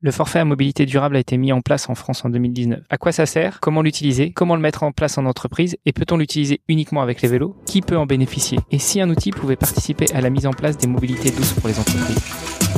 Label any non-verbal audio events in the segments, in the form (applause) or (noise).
Le forfait à mobilité durable a été mis en place en France en 2019. À quoi ça sert? Comment l'utiliser? Comment le mettre en place en entreprise? Et peut-on l'utiliser uniquement avec les vélos? Qui peut en bénéficier? Et si un outil pouvait participer à la mise en place des mobilités douces pour les entreprises?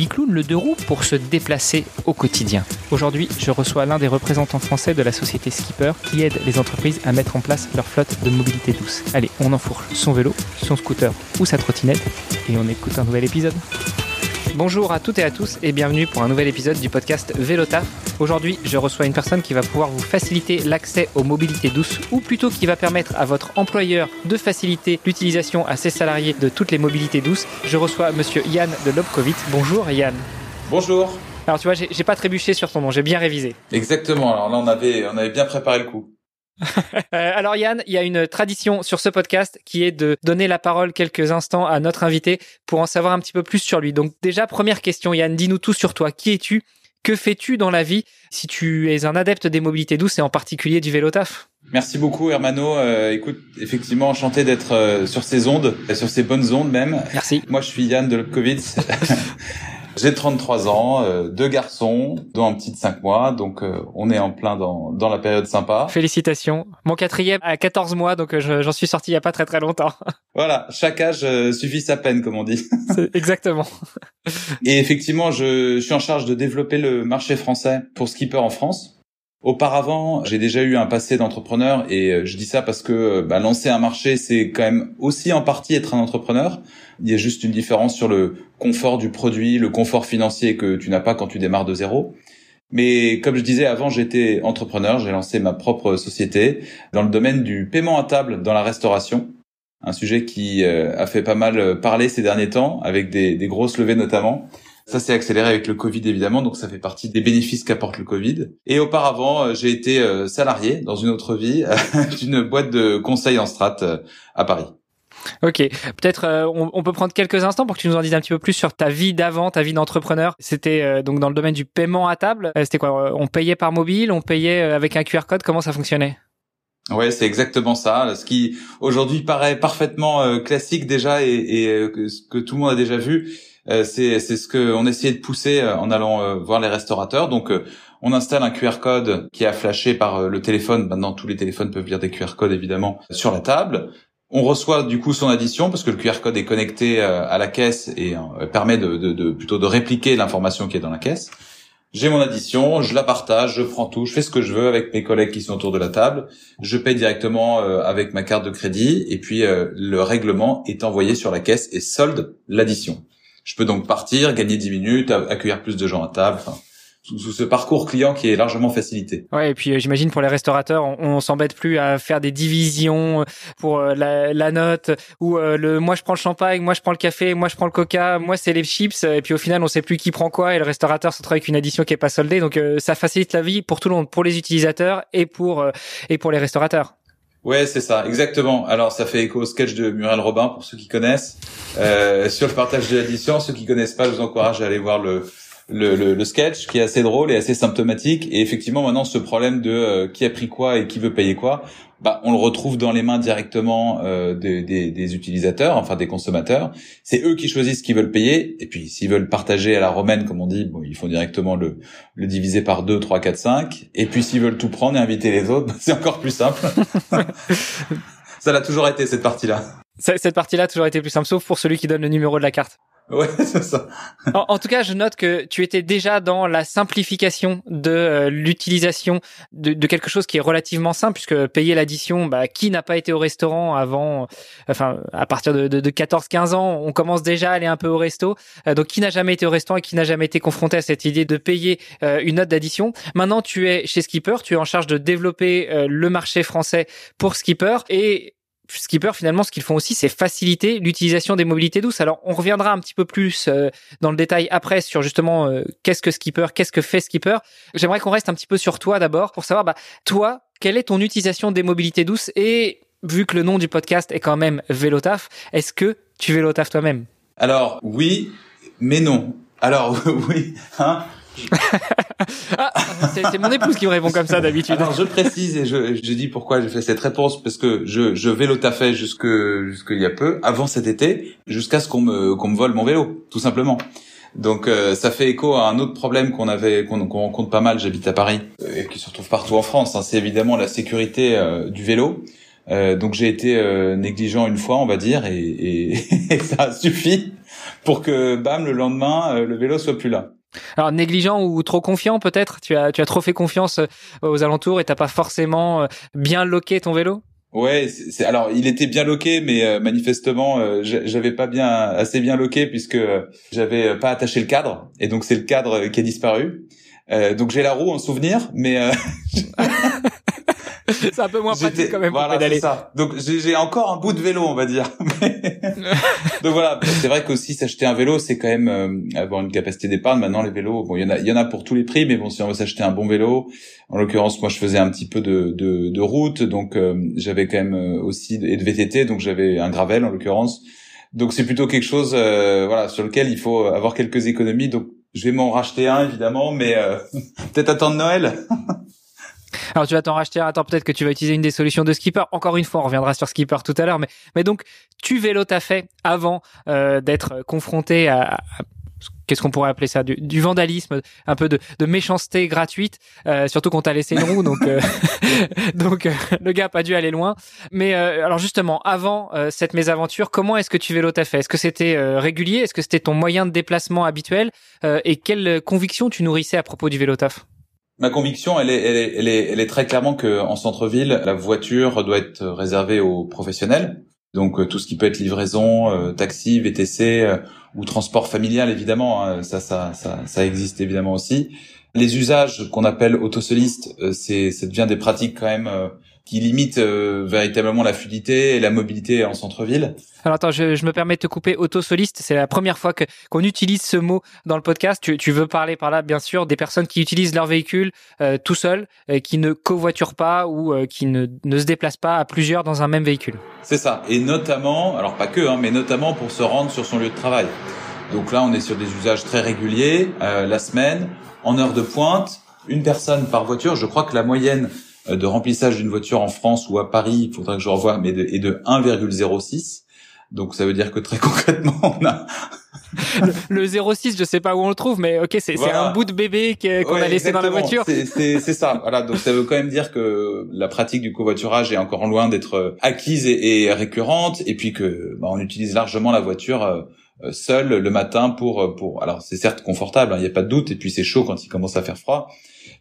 bicloune, le deux roues pour se déplacer au quotidien. Aujourd'hui, je reçois l'un des représentants français de la société Skipper qui aide les entreprises à mettre en place leur flotte de mobilité douce. Allez, on enfourche son vélo, son scooter ou sa trottinette et on écoute un nouvel épisode. Bonjour à toutes et à tous et bienvenue pour un nouvel épisode du podcast Vélota. Aujourd'hui, je reçois une personne qui va pouvoir vous faciliter l'accès aux mobilités douces ou plutôt qui va permettre à votre employeur de faciliter l'utilisation à ses salariés de toutes les mobilités douces. Je reçois monsieur Yann de Lobkovitz. Bonjour Yann. Bonjour. Alors tu vois, j'ai pas trébuché sur ton nom, j'ai bien révisé. Exactement. Alors là, on avait, on avait bien préparé le coup. (laughs) Euh, alors Yann, il y a une tradition sur ce podcast qui est de donner la parole quelques instants à notre invité pour en savoir un petit peu plus sur lui. Donc déjà, première question Yann, dis-nous tout sur toi. Qui es-tu? Que fais-tu dans la vie? Si tu es un adepte des mobilités douces et en particulier du vélo taf Merci beaucoup Hermano. Euh, écoute, effectivement, enchanté d'être euh, sur ces ondes, sur ces bonnes ondes même. Merci. Moi, je suis Yann de Lobkowitz. (laughs) J'ai 33 ans, euh, deux garçons, dont un petit de 5 mois, donc euh, on est en plein dans, dans la période sympa. Félicitations. Mon quatrième a 14 mois, donc euh, j'en suis sorti il y a pas très très longtemps. (laughs) Voilà, chaque âge suffit sa peine, comme on dit. (laughs) Exactement. Et effectivement, je, je suis en charge de développer le marché français pour skipper en France. Auparavant, j'ai déjà eu un passé d'entrepreneur et je dis ça parce que bah, lancer un marché, c'est quand même aussi en partie être un entrepreneur. Il y a juste une différence sur le confort du produit, le confort financier que tu n'as pas quand tu démarres de zéro. Mais comme je disais avant, j'étais entrepreneur, j'ai lancé ma propre société dans le domaine du paiement à table dans la restauration, un sujet qui a fait pas mal parler ces derniers temps, avec des, des grosses levées notamment. Ça s'est accéléré avec le Covid évidemment, donc ça fait partie des bénéfices qu'apporte le Covid. Et auparavant, j'ai été salarié dans une autre vie (laughs) d'une boîte de conseil en strat à Paris. Ok, peut-être on, peut prendre quelques instants pour que tu nous en dises un petit peu plus sur ta vie d'avant, ta vie d'entrepreneur. C'était donc dans le domaine du paiement à table. C'était quoi? On payait par mobile, on payait avec un QR code? Comment ça fonctionnait? Ouais, c'est exactement ça. Ce qui aujourd'hui paraît parfaitement classique déjà et, et ce que tout le monde a déjà vu. Euh, c'est ce que on essayait de pousser en allant voir les restaurateurs. Donc on installe un QR code qui est flashé par le téléphone. Maintenant, tous les téléphones peuvent lire des QR codes évidemment sur la table. On reçoit du coup son addition parce que le QR code est connecté à la caisse et permet de, de, de, plutôt de répliquer l'information qui est dans la caisse. J'ai mon addition, je la partage, je prends tout, je fais ce que je veux avec mes collègues qui sont autour de la table. Je paye directement avec ma carte de crédit et puis le règlement est envoyé sur la caisse et solde l'addition. Je peux donc partir, gagner 10 minutes, accueillir plus de gens à table. Enfin, sous, ce parcours client qui est largement facilité. Ouais, et puis j'imagine pour les restaurateurs, on, on s'embête plus à faire des divisions pour la, la note ou le moi je prends le champagne, moi je prends le café, moi je prends le coca, moi c'est les chips et puis au final on sait plus qui prend quoi et le restaurateur se trouve avec une addition qui est pas soldée. Donc ça facilite la vie pour tout le monde, pour les utilisateurs et pour et pour les restaurateurs. Ouais, c'est ça, exactement. Alors, ça fait écho au sketch de Muriel Robin pour ceux qui connaissent euh, sur le partage de l'addition. Ceux qui connaissent pas, je vous encourage à aller voir le, le, le, le, sketch qui est assez drôle et assez symptomatique. Et effectivement, maintenant, ce problème de euh, qui a pris quoi et qui veut payer quoi, bah, on le retrouve dans les mains directement euh, des, des, des, utilisateurs, enfin des consommateurs. C'est eux qui choisissent ce qu'ils veulent payer. Et puis, s'ils veulent partager à la romaine, comme on dit, bon, ils font directement le, le diviser par 2, 3, 4, 5. Et puis, s'ils veulent tout prendre et inviter les autres, (laughs) c'est encore plus simple. (laughs) Ça l'a toujours été, cette partie-là. Cette partie-là a toujours été plus simple, sauf pour celui qui donne le numéro de la carte. (laughs) En, tout cas, je note que tu étais déjà dans la simplification de euh, l'utilisation de, quelque chose qui est relativement simple, puisque payer l'addition, bah, qui n'a pas été au restaurant avant, enfin, à partir de 14-15 ans, on commence déjà à aller un peu au resto. Euh, donc, qui n'a jamais été au restaurant et qui n'a jamais été confronté à cette idée de payer euh, une note d'addition? Maintenant, tu es chez Skipper, tu es en charge de développer le marché français pour Skipper et skippers, finalement, ce qu'ils font aussi, c'est faciliter l'utilisation des mobilités douces. Alors, on reviendra un petit peu plus euh, dans le détail après sur justement euh, qu'est-ce que skipper, qu'est-ce que fait skipper. J'aimerais qu'on reste un petit peu sur toi d'abord pour savoir, bah, toi, quelle est ton utilisation des mobilités douces et vu que le nom du podcast est quand même Vélotaf, est-ce que tu vélotaf toi-même? Alors oui, mais non. Alors (laughs) oui, hein ah, c'est mon épouse qui me répond comme ça d'habitude. Je précise et je, je dis pourquoi j'ai fait cette réponse parce que je, je vélotafais jusque jusqu'il y a peu, avant cet été, jusqu'à ce qu'on me qu'on me vole mon vélo, tout simplement. Donc euh, ça fait écho à un autre problème qu'on avait qu'on rencontre pas mal. J'habite à Paris euh, et qui se retrouve partout en France. Hein, c'est évidemment la sécurité euh, du vélo. donc j'ai été négligent une fois, on va dire, et, et, (laughs) et ça a suffi pour que bam le lendemain le vélo soit plus là. Alors négligent ou trop confiant peut-être? Tu as tu as trop fait confiance euh, aux alentours et t'as pas forcément euh, bien loqué ton vélo? Ouais, c'est alors il était bien loqué, mais euh, manifestement j'avais pas bien assez bien loqué puisque j'avais pas attaché le cadre et donc c'est le cadre qui a disparu. donc j'ai la roue en souvenir, mais (laughs) (laughs) c'est un peu moins pratique quand même voilà, pour Ça. Donc j'ai encore un bout de vélo, on va dire. (laughs) (laughs) Donc voilà, c'est vrai qu'aussi s'acheter un vélo, c'est quand même euh, avoir une capacité d'épargne. Maintenant les vélos, bon, il y en a, il y en a pour tous les prix, mais bon, si on veut s'acheter un bon vélo, en l'occurrence, moi je faisais un petit peu de de, de route, donc euh, j'avais quand même euh, aussi et de VTT, donc j'avais un gravel en l'occurrence. Donc c'est plutôt quelque chose, voilà, sur lequel il faut avoir quelques économies. Donc je vais m'en racheter un évidemment, mais peut-être attendre Noël. Alors tu vas t'en racheter. Attends, peut-être que tu vas utiliser une des solutions de Skipper. Encore une fois, on reviendra sur Skipper tout à l'heure. Mais, mais donc, tu vélo t'as fait avant euh, d'être confronté à, qu'est-ce qu'on pourrait appeler ça du, vandalisme, un peu de, de méchanceté gratuite, euh, surtout qu'on t'a laissé une roue, donc euh, (laughs) donc euh, le gars a pas dû aller loin. Mais euh, alors justement, avant cette mésaventure, comment est-ce que tu vélo t'as fait? Est-ce que c'était régulier? Est-ce que c'était ton moyen de déplacement habituel? Et quelle conviction tu nourrissais à propos du vélo taf? Ma conviction, elle est, elle est, elle est, elle est très clairement qu'en centre-ville, la voiture doit être réservée aux professionnels. Donc euh, tout ce qui peut être livraison, euh, taxi, VTC euh, ou transport familial, évidemment, hein, ça, ça, ça, ça existe évidemment aussi. Les usages qu'on appelle autosolistes, c'est, ça devient des pratiques quand même qui limite euh, véritablement la fluidité et la mobilité en centre-ville. Alors attends, je, je, me permets de te couper. Autosoliste, c'est la première fois que qu'on utilise ce mot dans le podcast. Tu, tu, veux parler par là, bien sûr, des personnes qui utilisent leur véhicule euh, tout seul, euh, qui ne covoiturent pas ou qui ne, ne se déplacent pas à plusieurs dans un même véhicule. C'est ça. Et notamment, alors pas que, hein, mais notamment pour se rendre sur son lieu de travail. Donc là, on est sur des usages très réguliers, la semaine, en heure de pointe, une personne par voiture. Je crois que la moyenne euh, de remplissage d'une voiture en France ou à Paris, il faudrait que je revoie, mais de, est de 1,06. Donc ça veut dire que très (laughs) concrètement, on a le, 06, je sais pas où on le trouve, mais ok, c'est un bout de bébé qu'on a laissé dans la voiture. C'est ça. Voilà, donc ça veut quand même dire que la pratique du covoiturage est encore loin d'être acquise et, et, récurrente, et puis que bah, on utilise largement la voiture euh, seule le matin pour pour. Alors c'est certes confortable, hein, il n'y a pas de doute, et puis c'est chaud quand il commence à faire froid,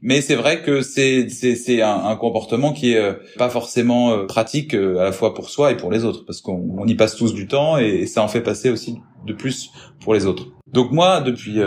mais c'est vrai que c'est c'est un, un, comportement qui est euh, pas forcément euh, pratique euh, à la fois pour soi et pour les autres, parce qu'on y passe tous du temps et ça en fait passer aussi de plus pour les autres. Donc moi, depuis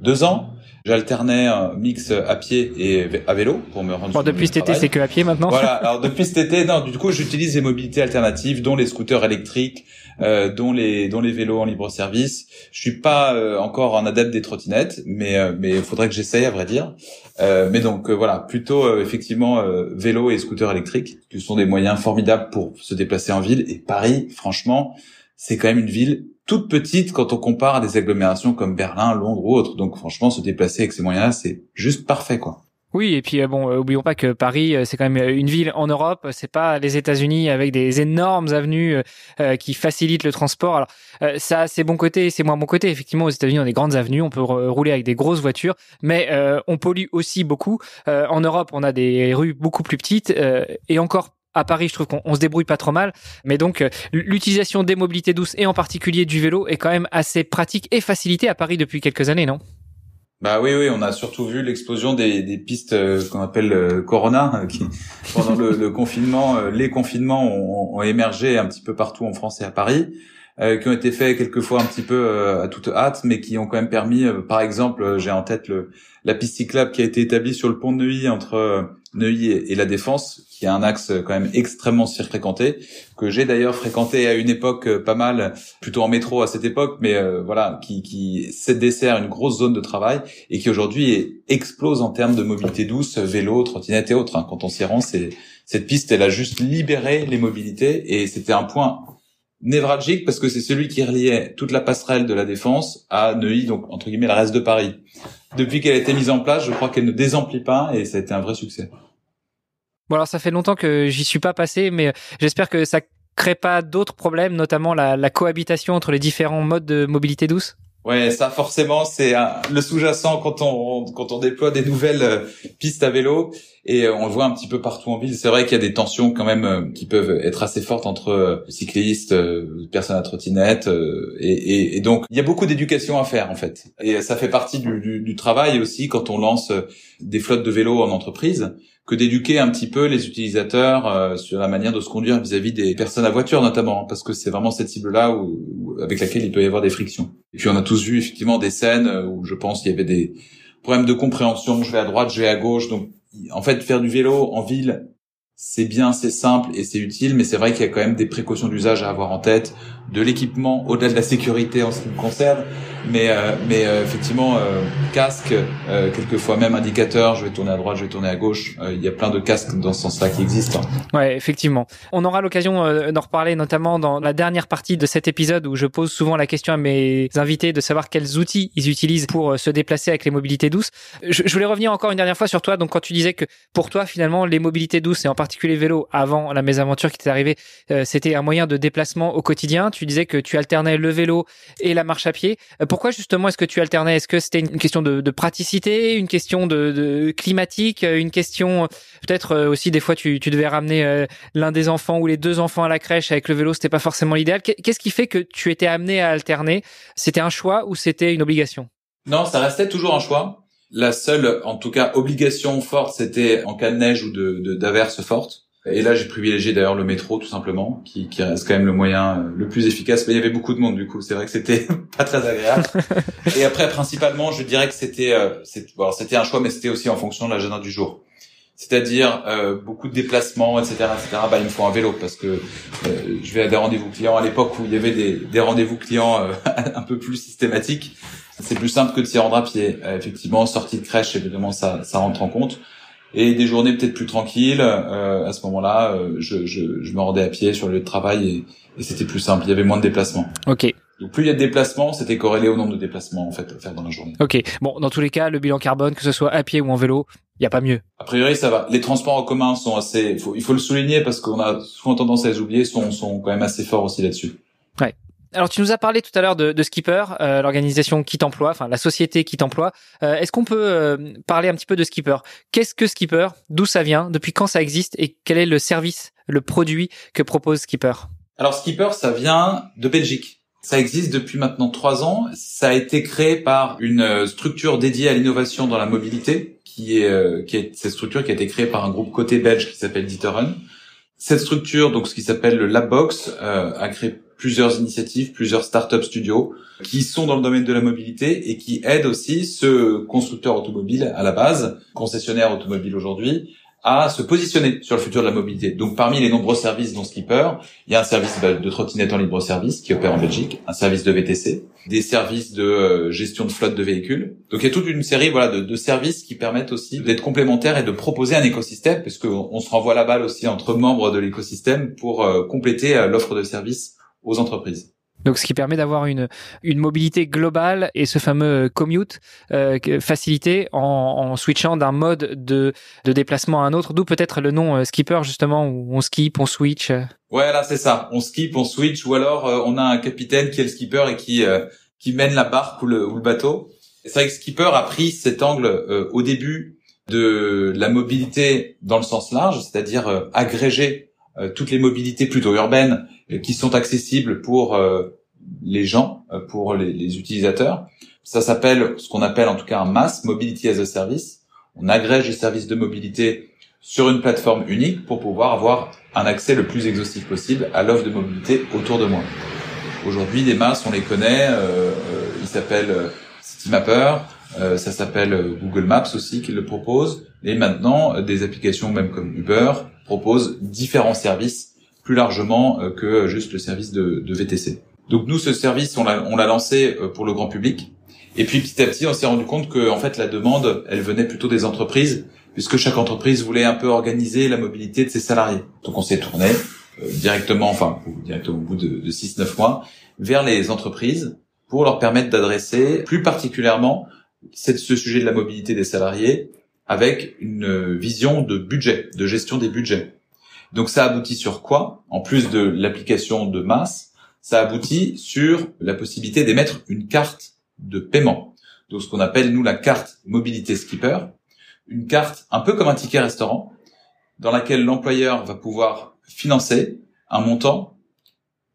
deux ans, J'alternais un mix à pied et à vélo pour me rendre. Bon, depuis cet été, c'est que à pied maintenant. Voilà. (laughs) Alors depuis cet été, non, du coup, j'utilise des mobilités alternatives, dont les scooters électriques, euh, dont les dont les vélos en libre service. Je suis pas euh, encore un adepte des trottinettes, mais euh, mais il faudrait que j'essaye à vrai dire. Euh, mais donc voilà, plutôt effectivement vélo et scooter électriques, qui sont des moyens formidables pour se déplacer en ville. Et Paris, franchement, c'est quand même une ville toute petite quand on compare à des agglomérations comme Berlin, Londres ou autres. Donc franchement, se déplacer avec ces moyens-là, c'est juste parfait, quoi. Oui, et puis euh, bon, euh, oublions pas que Paris, euh, c'est quand même une ville en Europe. C'est pas les États-Unis avec des énormes avenues qui facilitent le transport. Alors ça, a ses bons côtés, c'est moins bon côté. Effectivement, aux États-Unis, on a des grandes avenues, on peut rouler avec des grosses voitures, mais on pollue aussi beaucoup. en Europe, on a des rues beaucoup plus petites et encore à Paris, je trouve qu'on se débrouille pas trop mal. Mais donc, euh, l'utilisation des mobilités douces et en particulier du vélo est quand même assez pratique et facilitée à Paris depuis quelques années, non? Bah oui, oui, on a surtout vu l'explosion des, des pistes euh, qu'on appelle euh, Corona, qui pendant le, confinement, les confinements ont, ont, émergé un petit peu partout en France et à Paris, qui ont été faits quelquefois un petit peu à toute hâte, mais qui ont quand même permis, par exemple, j'ai en tête le, la piste cyclable qui a été établie sur le pont de Neuilly entre Neuilly et, la Défense, qui est un axe quand même extrêmement fréquenté, que j'ai d'ailleurs fréquenté à une époque euh, pas mal, plutôt en métro à cette époque, mais euh, voilà, qui, qui dessert une grosse zone de travail et qui aujourd'hui explose en termes de mobilité douce, vélo, trottinette et autres. Hein. Quand on s'y rend, cette piste, elle a juste libéré les mobilités et c'était un point névralgique parce que c'est celui qui reliait toute la passerelle de la Défense à Neuilly, donc entre guillemets le reste de Paris. Depuis qu'elle a été mise en place, je crois qu'elle ne désemplit pas et ça a été un vrai succès. Bon alors ça fait longtemps que j'y suis pas passé, mais j'espère que ça crée pas d'autres problèmes, notamment la, cohabitation entre les différents modes de mobilité douce. Ouais, ça forcément c'est le sous-jacent quand on quand on déploie des nouvelles euh, pistes à vélo et euh, on le voit un petit peu partout en ville. C'est vrai qu'il y a des tensions quand même euh, qui peuvent être assez fortes entre cyclistes, personnes à trottinette et, donc il y a beaucoup d'éducation à faire en fait. Et ça fait partie du, du travail aussi quand on lance des flottes de vélos en entreprise que d'éduquer un petit peu les utilisateurs euh, sur la manière de se conduire vis-à-vis des personnes à voiture notamment, parce que c'est vraiment cette cible-là où, avec laquelle il peut y avoir des frictions. Et puis on a tous vu effectivement des scènes où je pense qu'il y avait des problèmes de compréhension, je vais à droite, je vais à gauche, donc en fait faire du vélo en ville c'est bien, c'est simple et c'est utile, mais c'est vrai qu'il y a quand même des précautions d'usage à avoir en tête, de l'équipement au-delà de la sécurité en ce qui me concerne, mais euh, mais euh, effectivement euh, casque, quelquefois même indicateur, je vais tourner à droite, je vais tourner à gauche, il y a plein de casques dans ce sens-là qui existent. Ouais, effectivement. On aura l'occasion d'en reparler notamment dans la dernière partie de cet épisode où je pose souvent la question à mes invités de savoir quels outils ils utilisent pour se déplacer avec les mobilités douces. Je, je voulais revenir encore une dernière fois sur toi, donc quand tu disais que pour toi finalement les mobilités douces et en particulier vélo avant la mésaventure qui t'est arrivée, c'était un moyen de déplacement au quotidien. Tu disais que tu alternais le vélo et la marche à pied pourquoi justement est-ce que tu alternais? Est-ce que c'était une question de, praticité, une question de, climatique, une question peut-être euh, aussi des fois tu, devais ramener euh, l'un des enfants ou les deux enfants à la crèche avec le vélo, c'était pas forcément l'idéal. Qu'est-ce qui fait que tu étais amené à alterner? C'était un choix ou c'était une obligation? Non, ça restait toujours un choix. La seule, en tout cas, obligation forte, c'était en cas de neige ou de d'averse forte. Et là, j'ai privilégié d'ailleurs le métro, tout simplement, qui, qui, reste quand même le moyen euh, le plus efficace. Mais il y avait beaucoup de monde, du coup, c'est vrai que c'était (laughs) pas très agréable. (laughs) et après, principalement, je dirais que c'était, euh, c'était un choix, mais c'était aussi en fonction de l'agenda du jour. C'est-à-dire euh, beaucoup de déplacements, etc., etc. Bah, il me faut un vélo parce que euh, je vais à des rendez-vous clients. À l'époque où il y avait des, des rendez-vous clients (laughs) un peu plus systématiques, c'est plus simple que de s'y rendre à pied. effectivement, sortie de crèche, évidemment, ça, ça rentre en compte et des journées peut-être plus tranquilles. Euh, à ce moment-là, euh, je, je, je, me rendais à pied sur le lieu de travail et, et c'était plus simple. Il y avait moins de déplacements. Ok. Donc plus il y a de déplacements, c'était corrélé au nombre de déplacements en fait à faire dans la journée. Ok. Bon, dans tous les cas, le bilan carbone, que ce soit à pied ou en vélo, il y a pas mieux. A priori, ça va. Les transports en commun sont assez. Il faut, il faut le souligner parce qu'on a souvent tendance à les oublier. Sont sont quand même assez forts aussi là-dessus. Ouais. Alors tu nous as parlé tout à l'heure de, de Skipper, euh, l'organisation qui t'emploie, enfin la société qui t'emploie. Euh, Est-ce qu'on peut euh, parler un petit peu de Skipper? Qu'est-ce que Skipper? D'où ça vient? Depuis quand ça existe? Et quel est le service, le produit que propose Skipper? Alors Skipper, ça vient de Belgique. Ça existe depuis maintenant trois ans. Ça a été créé par une euh, structure dédiée à l'innovation dans la mobilité, qui est, euh, qui est cette structure qui a été créée par un groupe côté belge qui s'appelle Dieterun. Cette structure, donc ce qui s'appelle le Labbox, euh, a créé plusieurs initiatives, plusieurs start-up studios qui sont dans le domaine de la mobilité et qui aident aussi ce constructeur automobile à la base, concessionnaire automobile aujourd'hui, à se positionner sur le futur de la mobilité. Donc parmi les nombreux services dont Skipper, il y a un service de trottinette en libre service qui opère en Belgique, un service de VTC, des services de euh, gestion de flotte de véhicules. Donc il y a toute une série voilà de, services qui permettent aussi d'être complémentaires et de proposer un écosystème, parce qu'on se renvoie la balle aussi entre membres de l'écosystème pour euh, compléter euh, l'offre de services aux entreprises. Donc, ce qui permet d'avoir une, une mobilité globale et ce fameux commute euh, facilité en, en switchant d'un mode de, de déplacement à un autre. D'où peut-être le nom euh, skipper justement où on skip, on switch. Ouais, là c'est ça. On skip, on switch, ou alors euh, on a un capitaine qui est le skipper et qui euh, qui mène la barque ou le, ou le bateau. C'est vrai que skipper a pris cet angle au début de la mobilité dans le sens large, c'est-à-dire agréger toutes les mobilités plutôt urbaines qui sont accessibles pour euh, les gens, euh, pour les, les utilisateurs. Ça s'appelle ce qu'on appelle en tout cas un mass mobility as a service. On agrège les services de mobilité sur une plateforme unique pour pouvoir avoir un accès le plus exhaustif possible à l'offre de mobilité autour de moi. Aujourd'hui, des masses, on les connaît. Euh, ils s'appellent CityMapper, Euh, ça s'appelle Google Maps aussi qui le propose. Et maintenant, des applications même comme Uber proposent différents services plus largement que juste le service de, VTC. Donc nous, ce service, on l'a lancé pour le grand public. Et puis petit à petit, on s'est rendu compte que en fait la demande, elle venait plutôt des entreprises, puisque chaque entreprise voulait un peu organiser la mobilité de ses salariés. Donc on s'est tourné euh, directement, enfin directement au bout de, de 6-9 mois, vers les entreprises pour leur permettre d'adresser plus particulièrement ce sujet de la mobilité des salariés avec une vision de budget, de gestion des budgets. Donc ça aboutit sur quoi? En plus de l'application de masse, ça aboutit sur la possibilité d'émettre une carte de paiement. Donc ce qu'on appelle nous la carte mobilité skipper, une carte un peu comme un ticket restaurant dans laquelle l'employeur va pouvoir financer un montant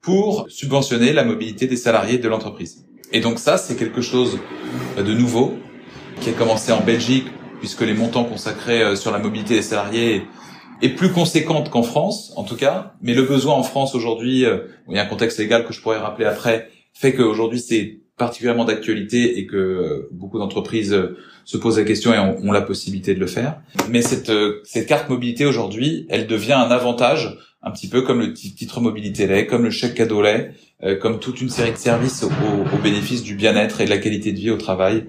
pour subventionner la mobilité des salariés de l'entreprise. Et donc ça, c'est quelque chose de nouveau qui a commencé en Belgique puisque les montants consacrés euh, sur la mobilité des salariés est plus conséquente qu'en France, en tout cas. Mais le besoin en France aujourd'hui, euh, il y a un contexte légal que je pourrais rappeler après, fait qu'aujourd'hui c'est particulièrement d'actualité et que euh, beaucoup d'entreprises se posent la question et ont, la possibilité de le faire. Mais cette, cette carte mobilité aujourd'hui, elle devient un avantage, un petit peu comme le titre mobilité lait, comme le chèque cadeau lait, comme toute une série de services au, au bénéfice du bien-être et de la qualité de vie au travail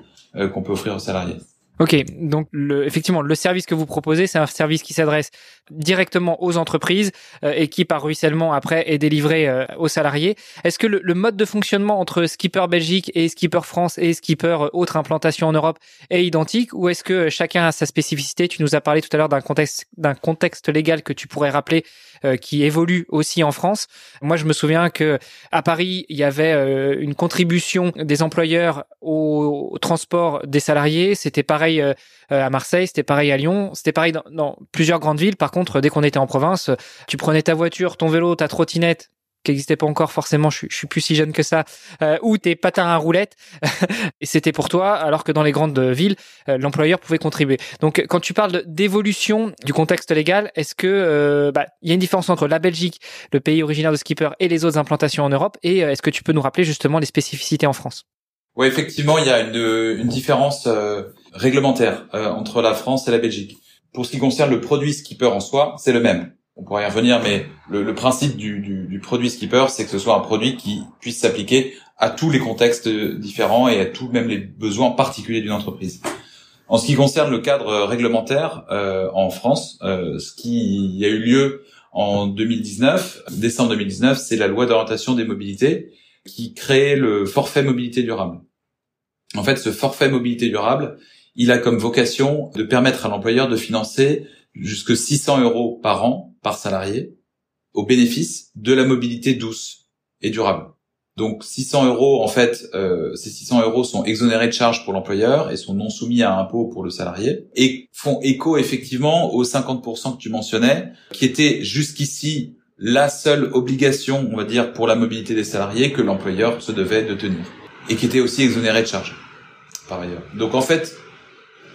qu'on peut offrir aux salariés. Ok, donc le, effectivement, le service que vous proposez, c'est un service qui s'adresse directement aux entreprises euh, et qui, par ruissellement, après, est délivré euh, aux salariés. Est-ce que le, le, mode de fonctionnement entre Skipper Belgique et Skipper France et Skipper euh, autre implantation en Europe est identique ou est-ce que chacun a sa spécificité? Tu nous as parlé tout à l'heure d'un contexte, d'un contexte légal que tu pourrais rappeler qui évolue aussi en France. Moi, je me souviens que à Paris, il y avait une contribution des employeurs au, au transport des salariés. C'était pareil euh, euh, à Marseille, c'était pareil à Lyon, c'était pareil dans, plusieurs grandes villes. Par contre, dès qu'on était en province, tu prenais ta voiture, ton vélo, ta trottinette, qui n'existait pas encore forcément, je, suis plus si jeune que ça, euh, ou tes patins à roulettes, (laughs) et c'était pour toi, alors que dans les grandes villes, l'employeur pouvait contribuer. Donc, quand tu parles d'évolution du contexte légal, est-ce que bah, il y a une différence entre la Belgique, le pays originaire de Skipper, et les autres implantations en Europe, et est-ce que tu peux nous rappeler justement les spécificités en France? Oui, effectivement, il y a une, différence euh, réglementaire euh, entre la France et la Belgique. Pour ce qui concerne le produit skipper en soi, c'est le même. On pourrait y revenir, mais le, le principe du, du, du, produit skipper, c'est que ce soit un produit qui puisse s'appliquer à tous les contextes différents et à tous même les besoins particuliers d'une entreprise. En ce qui concerne le cadre réglementaire euh, en France, euh, ce qui a eu lieu en 2019, décembre 2019, c'est la loi d'orientation des mobilités qui crée le forfait mobilité durable. En fait, ce forfait mobilité durable, il a comme vocation de permettre à l'employeur de financer jusque 600 euros par an par salarié au bénéfice de la mobilité douce et durable. Donc 600 euros, en fait, euh, ces 600 euros sont exonérés de charges pour l'employeur et sont non soumis à impôt pour le salarié et font écho effectivement aux 50% que tu mentionnais, qui étaient jusqu'ici la seule obligation, on va dire, pour la mobilité des salariés que l'employeur se devait de tenir et qui était aussi exonéré de charges par ailleurs. Donc en fait,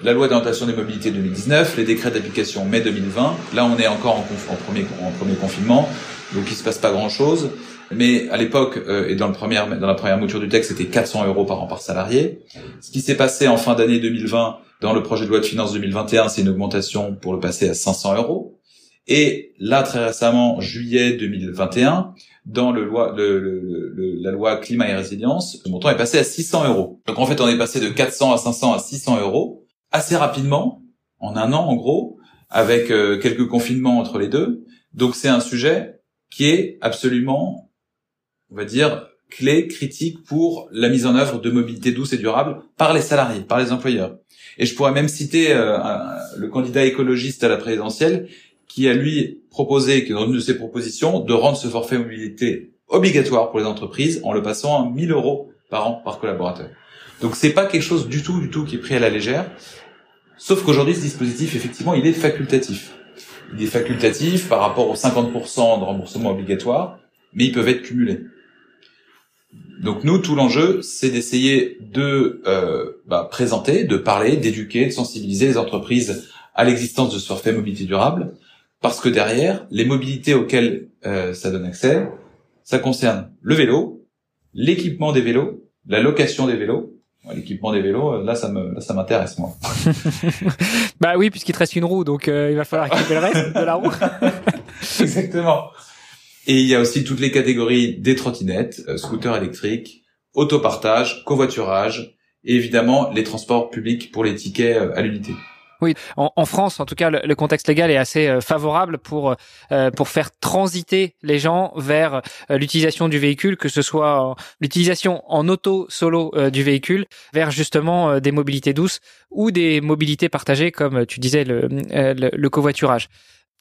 la loi d'orientation des mobilités 2019, les décrets d'application mai 2020, là on est encore en, premier, en premier confinement, donc il se passe pas grand chose. Mais à l'époque euh, et dans, le premier, dans la première mouture du texte, c'était 400 euros par an par salarié. Ce qui s'est passé en fin d'année 2020 dans le projet de loi de finances 2021, c'est une augmentation pour le passer à 500 euros. Et là, très récemment, juillet 2021, dans le loi, le, la loi climat et résilience, le montant est passé à 600 euros. Donc en fait, on est passé de 400 à 500 à 600 euros assez rapidement, en un an en gros, avec euh, quelques confinements entre les deux. Donc c'est un sujet qui est absolument, on va dire, clé, critique pour la mise en œuvre de mobilité douce et durable par les salariés, par les employeurs. Et je pourrais même citer euh, le candidat écologiste à la présidentielle qui a lui proposé, que dans une de ses propositions, de rendre ce forfait mobilité obligatoire pour les entreprises en le passant à 1000 euros par an par collaborateur. Donc c'est pas quelque chose du tout, du tout qui est pris à la légère. Sauf qu'aujourd'hui, ce dispositif, effectivement, il est facultatif. Il est facultatif par rapport aux 50% de remboursement obligatoire, mais ils peuvent être cumulés. Donc nous, tout l'enjeu, c'est d'essayer de euh, bah, présenter, de parler, d'éduquer, de sensibiliser les entreprises à l'existence de ce forfait mobilité durable, parce que derrière, les mobilités auxquelles euh, ça donne accès, ça concerne le vélo, l'équipement des vélos, la location des vélos, L'équipement des vélos, là, ça me, là, ça m'intéresse moi. (laughs) bah oui, puisqu'il te reste une roue, donc il va falloir équiper le reste de la roue. (laughs) Exactement. Et il y a aussi toutes les catégories des trottinettes, scooters électriques, autopartage, covoiturage, et évidemment les transports publics pour les tickets à l'unité. Oui, en, France, en tout cas, le, contexte légal est assez euh, favorable pour euh, pour faire transiter les gens vers euh, l'utilisation du véhicule, que ce soit l'utilisation en auto solo du véhicule, vers justement des mobilités douces ou des mobilités partagées, comme tu disais, le, le covoiturage.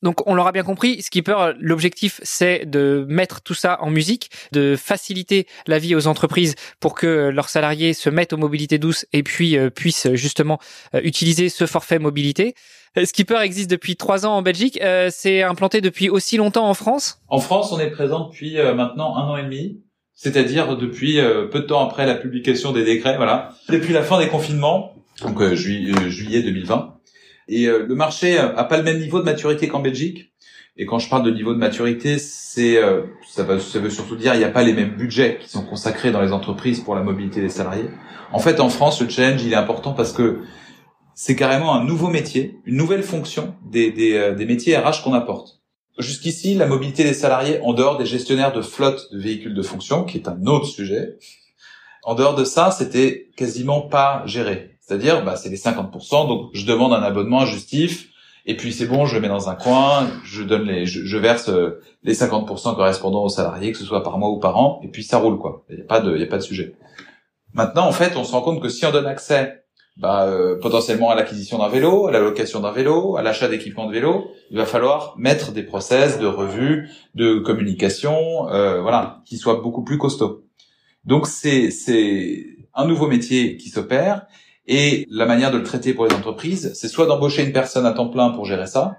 Donc on l'aura bien compris, Skipper, l'objectif c'est de mettre tout ça en musique, de faciliter la vie aux entreprises pour que leurs salariés se mettent aux mobilités douces et puis euh, puissent justement euh, utiliser ce forfait mobilité. Euh, Skipper existe depuis trois ans en Belgique, c'est implanté depuis aussi longtemps en France? En France, on est présent depuis maintenant un an et demi, c'est-à-dire depuis peu de temps après la publication des décrets, voilà, depuis la fin des confinements, donc juillet 2020. Et euh, le marché a pas le même niveau de maturité qu'en Belgique. Et quand je parle de niveau de maturité, c'est euh, ça, veut, ça veut surtout dire il n'y a pas les mêmes budgets qui sont consacrés dans les entreprises pour la mobilité des salariés. En fait, en France, le challenge il est important parce que c'est carrément un nouveau métier, une nouvelle fonction des, des, euh, des métiers RH qu'on apporte. Jusqu'ici, la mobilité des salariés, en dehors des gestionnaires de flotte de véhicules de fonction, qui est un autre sujet, en dehors de ça, c'était quasiment pas géré. C'est-à-dire, bah, c'est les 50%, donc je demande un abonnement justif, et puis c'est bon, je le mets dans un coin, je donne les, je, verse euh, les 50% correspondant aux salariés, que ce soit par mois ou par an, et puis ça roule quoi. Il n'y a pas de, il y a pas de sujet. Maintenant, en fait, on se rend compte que si on donne accès, bah, euh, potentiellement à l'acquisition d'un vélo, à la location d'un vélo, à l'achat d'équipements de vélo, il va falloir mettre des process de revue, de communication, euh, voilà, qui soient beaucoup plus costauds. Donc c'est c'est un nouveau métier qui s'opère et la manière de le traiter pour les entreprises, c'est soit d'embaucher une personne à temps plein pour gérer ça,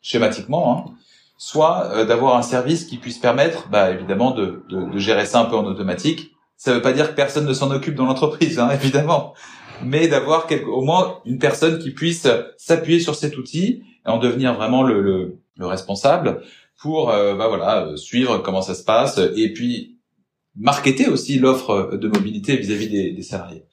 schématiquement, hein, soit euh, d'avoir un service qui puisse permettre, bah, évidemment, de, gérer ça un peu en automatique. Ça ne veut pas dire que personne ne s'en occupe dans l'entreprise, hein, (laughs) évidemment, mais d'avoir au moins une personne qui puisse s'appuyer sur cet outil et en devenir vraiment le, le, le responsable pour, euh, bah, voilà, euh, suivre comment ça se passe et puis marketer aussi l'offre de mobilité vis-à-vis des salariés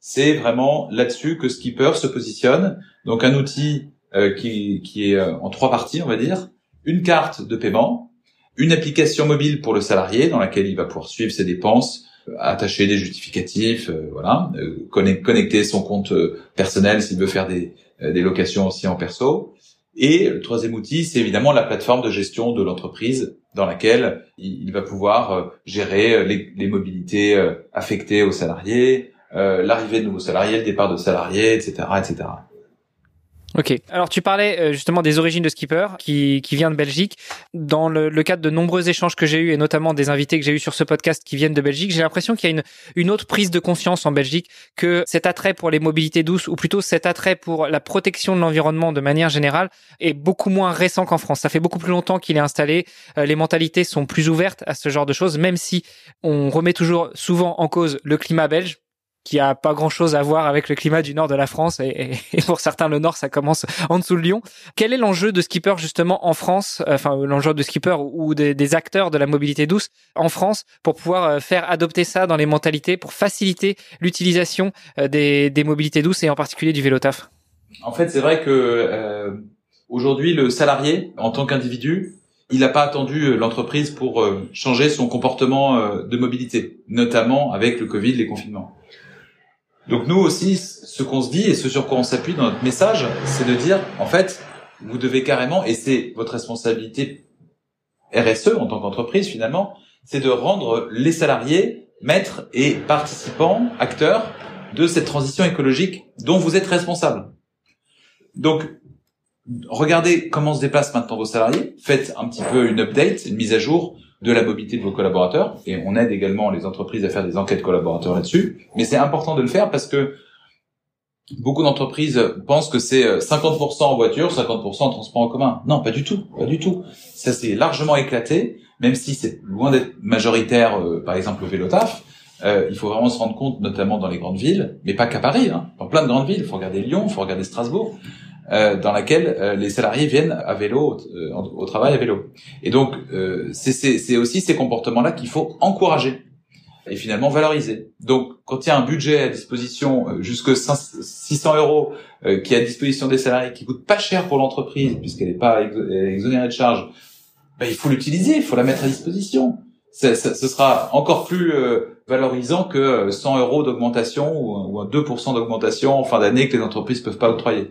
c'est vraiment là-dessus que Skipper se positionne. Donc un outil euh, qui, qui est euh, en trois parties, on va dire. Une carte de paiement, une application mobile pour le salarié dans laquelle il va pouvoir suivre ses dépenses, euh, attacher des justificatifs, voilà, connecter son compte personnel s'il veut faire des, des locations aussi en perso. Et le troisième outil, c'est évidemment la plateforme de gestion de l'entreprise dans laquelle il va pouvoir gérer les mobilités affectées aux salariés, euh, l'arrivée de nouveaux salariés, le départ de salariés, etc., etc. Ok. Alors tu parlais euh, justement des origines de Skipper, qui, qui vient de Belgique. Dans le, le cadre de nombreux échanges que j'ai eus, et notamment des invités que j'ai eus sur ce podcast qui viennent de Belgique, j'ai l'impression qu'il y a une, une autre prise de conscience en Belgique, que cet attrait pour les mobilités douces, ou plutôt cet attrait pour la protection de l'environnement de manière générale, est beaucoup moins récent qu'en France. Ça fait beaucoup plus longtemps qu'il est installé. Euh, les mentalités sont plus ouvertes à ce genre de choses, même si on remet toujours souvent en cause le climat belge qui a pas grand chose à voir avec le climat du nord de la France (laughs) et, pour certains le nord ça commence en dessous de Lyon. Quel est l'enjeu de skipper justement en France, euh, enfin l'enjeu de skipper ou des, acteurs de la mobilité douce en France pour pouvoir euh, faire adopter ça dans les mentalités pour faciliter l'utilisation euh, des, mobilités douces et en particulier du vélo taf? En fait c'est vrai que aujourd'hui le salarié en tant qu'individu il n'a pas attendu l'entreprise pour changer son comportement de mobilité, notamment avec le Covid, les confinements. Donc nous aussi, ce qu'on se dit et ce sur quoi on s'appuie dans notre message, c'est de dire, en fait, vous devez carrément, et c'est votre responsabilité RSE en tant qu'entreprise finalement, c'est de rendre les salariés maîtres et participants, acteurs de cette transition écologique dont vous êtes responsable. Donc, regardez comment se déplacent maintenant vos salariés, faites un petit peu une update, une mise à jour de la mobilité de vos collaborateurs et on aide également les entreprises à faire des enquêtes collaborateurs là-dessus. Mais c'est important de le faire parce que beaucoup d'entreprises pensent que c'est 50% en voiture, 50% en transport en commun. Non, pas du tout, pas du tout. Ça s'est largement éclaté, même si c'est loin d'être majoritaire, euh, par exemple au vélo taf. Euh, il faut vraiment se rendre compte, notamment dans les grandes villes, mais pas qu'à Paris, hein, dans plein de grandes villes. Il faut regarder Lyon, il faut regarder Strasbourg. Euh, dans laquelle euh, les salariés viennent à vélo euh, au, travail à vélo. Et donc c'est aussi ces comportements-là qu'il faut encourager. est finalement valorisé. Donc, quand il y a un budget à disposition euh, jusque 600 euros euh, qui est à disposition des salariés, qui coûte pas cher pour l'entreprise puisqu'elle n'est pas exonérée de charges, ben, il faut l'utiliser, il faut la mettre à disposition. ce sera encore plus euh, valorisant que 100 euros d'augmentation ou, un 2% d'augmentation en fin d'année que les entreprises peuvent pas octroyer.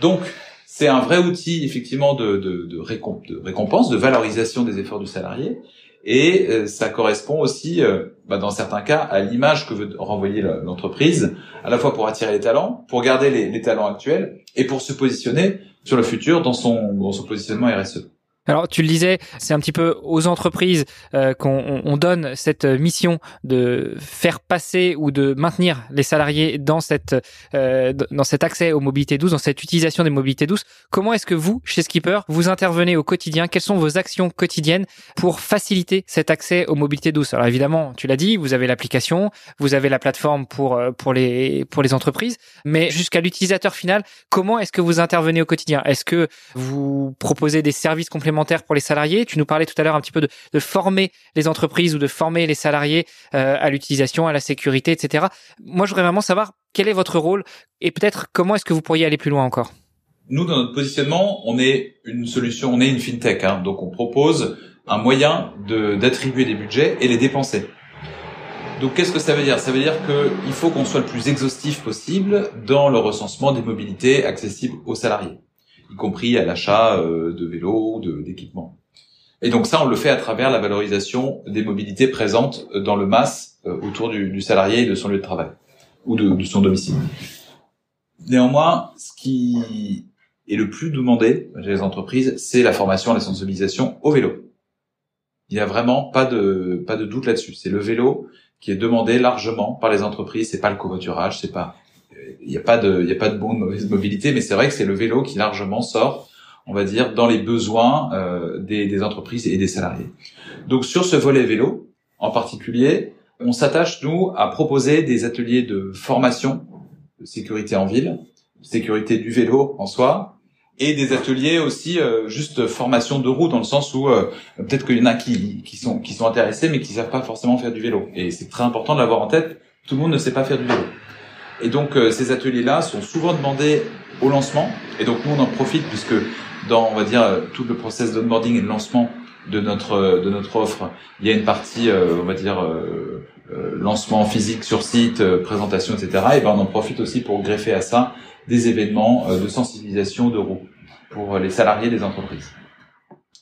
Donc, c'est un vrai outil effectivement de, récompense, de valorisation des efforts du salarié, et euh, ça correspond aussi, euh, bah, dans certains cas, à l'image que veut renvoyer l'entreprise, à la fois pour attirer les talents, pour garder les, les, talents actuels, et pour se positionner sur le futur dans son, dans son positionnement RSE. Alors tu le disais, c'est un petit peu aux entreprises euh, qu'on on donne cette mission de faire passer ou de maintenir les salariés dans cette euh, dans cet accès aux mobilités douces, dans cette utilisation des mobilités douces. Comment est-ce que vous, chez Skipper, vous intervenez au quotidien? Quelles sont vos actions quotidiennes pour faciliter cet accès aux mobilités douces? Alors évidemment, tu l'as dit, vous avez l'application, vous avez la plateforme pour euh, pour les pour les entreprises, mais jusqu'à l'utilisateur final, comment est-ce que vous intervenez au quotidien? Est-ce que vous proposez des services complémentaires pour les salariés. Tu nous parlais tout à l'heure un petit peu de, de, former les entreprises ou de former les salariés euh, à l'utilisation, à la sécurité, etc. Moi, je voudrais vraiment savoir quel est votre rôle et peut-être comment est-ce que vous pourriez aller plus loin encore? Nous, dans notre positionnement, on est une solution, on est une fintech, hein, donc on propose un moyen d'attribuer des budgets et les dépenser. Donc qu'est-ce que ça veut dire? Ça veut dire qu'il faut qu'on soit le plus exhaustif possible dans le recensement des mobilités accessibles aux salariés y compris à l'achat euh, de vélos, d'équipements. Et donc ça, on le fait à travers la valorisation des mobilités présentes dans le mass euh, autour du, salarié et de son lieu de travail ou de, son domicile. Néanmoins, ce qui est le plus demandé chez les entreprises, c'est la formation, la sensibilisation au vélo. Il n'y a vraiment pas de pas de doute là-dessus. C'est le vélo qui est demandé largement par les entreprises. C'est pas le covoiturage, c'est pas il n'y a pas de, il y a pas de mobilité, mais c'est vrai que c'est le vélo qui largement sort, on va dire, dans les besoins euh, des, entreprises et des salariés. Donc sur ce volet vélo, en particulier, on s'attache nous à proposer des ateliers de formation de sécurité en ville, sécurité du vélo en soi, et des ateliers aussi euh, juste formation de roue dans le sens où euh, peut-être qu'il y en a qui, qui sont qui sont intéressés mais qui savent pas forcément faire du vélo et c'est très important de l'avoir en tête. Tout le monde ne sait pas faire du vélo. Et donc euh, ces ateliers-là sont souvent demandés au lancement. Et donc nous on en profite puisque dans on va dire euh, tout le process d'onboarding et de lancement de notre de notre offre, il y a une partie euh, on va dire lancement physique sur site, présentation, etc. Et ben on en profite aussi pour greffer à ça des événements de sensibilisation de roues pour les salariés des entreprises.